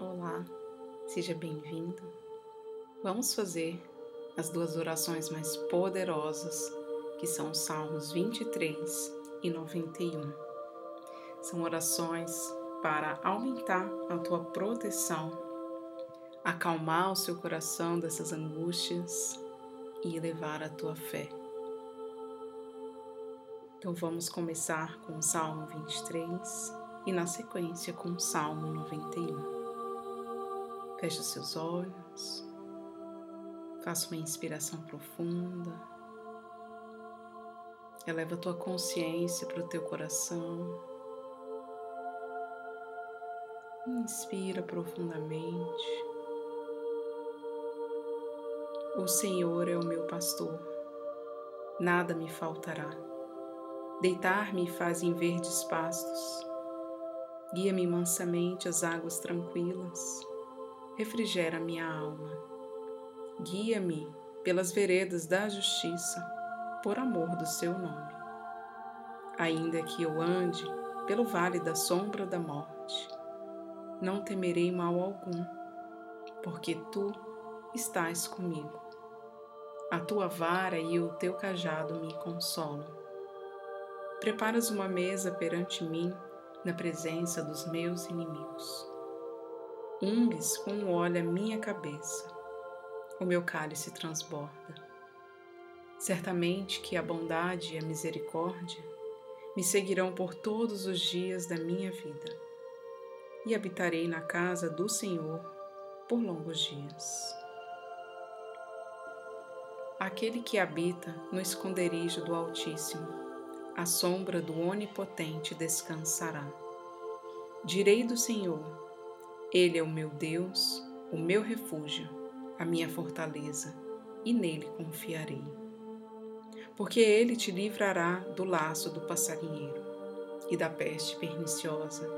Olá, seja bem-vindo. Vamos fazer as duas orações mais poderosas, que são os Salmos 23 e 91. São orações para aumentar a tua proteção, acalmar o seu coração dessas angústias e elevar a tua fé. Então vamos começar com o Salmo 23 e na sequência com o Salmo 91. Feche os seus olhos, faça uma inspiração profunda, eleva tua consciência para o teu coração. Inspira profundamente. O Senhor é o meu pastor, nada me faltará. Deitar-me faz em verdes pastos Guia-me mansamente às águas tranquilas, refrigera minha alma. Guia-me pelas veredas da justiça, por amor do seu nome. Ainda que eu ande pelo vale da sombra da morte, não temerei mal algum, porque tu estás comigo. A tua vara e o teu cajado me consolam. Preparas uma mesa perante mim na presença dos meus inimigos. Ungues com óleo a minha cabeça, o meu cálice transborda. Certamente que a bondade e a misericórdia me seguirão por todos os dias da minha vida, e habitarei na casa do Senhor por longos dias. Aquele que habita no esconderijo do Altíssimo, a sombra do Onipotente descansará. Direi do Senhor: Ele é o meu Deus, o meu refúgio, a minha fortaleza, e nele confiarei. Porque ele te livrará do laço do passarinheiro e da peste perniciosa.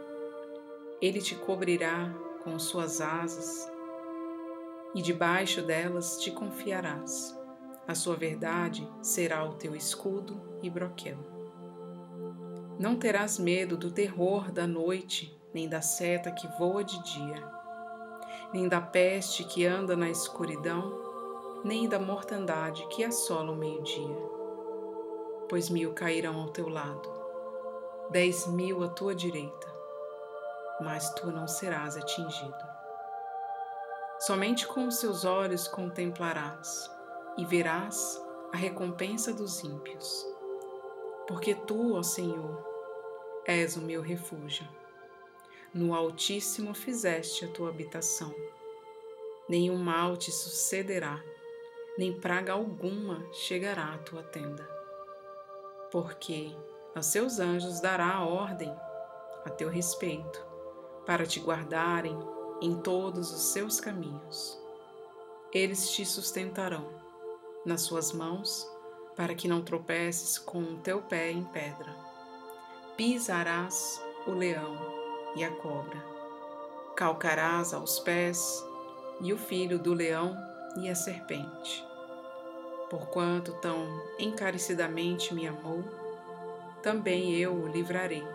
Ele te cobrirá com suas asas, e debaixo delas te confiarás. A sua verdade será o teu escudo e broquel. Não terás medo do terror da noite, nem da seta que voa de dia, nem da peste que anda na escuridão, nem da mortandade que assola o meio-dia. Pois mil cairão ao teu lado, dez mil à tua direita, mas tu não serás atingido. Somente com os seus olhos contemplarás e verás a recompensa dos ímpios. Porque tu, ó Senhor, és o meu refúgio. No Altíssimo fizeste a tua habitação. Nenhum mal te sucederá, nem praga alguma chegará à tua tenda. Porque aos seus anjos dará ordem a teu respeito, para te guardarem em todos os seus caminhos. Eles te sustentarão nas suas mãos, para que não tropeces com o teu pé em pedra pisarás o leão e a cobra, calcarás aos pés e o filho do leão e a serpente. Porquanto tão encarecidamente me amou, também eu o livrarei,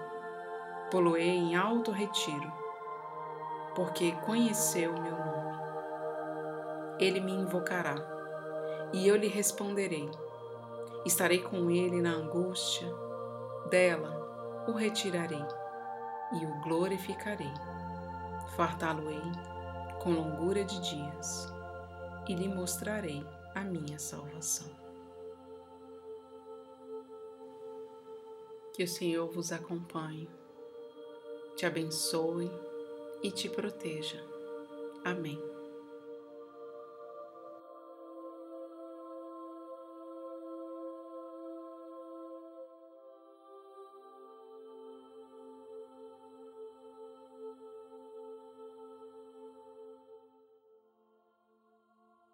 poloei em alto retiro, porque conheceu meu nome. Ele me invocará, e eu lhe responderei. Estarei com ele na angústia, dela o retirarei e o glorificarei. Fartá-lo-ei com longura de dias e lhe mostrarei a minha salvação. Que o Senhor vos acompanhe, te abençoe e te proteja. Amém.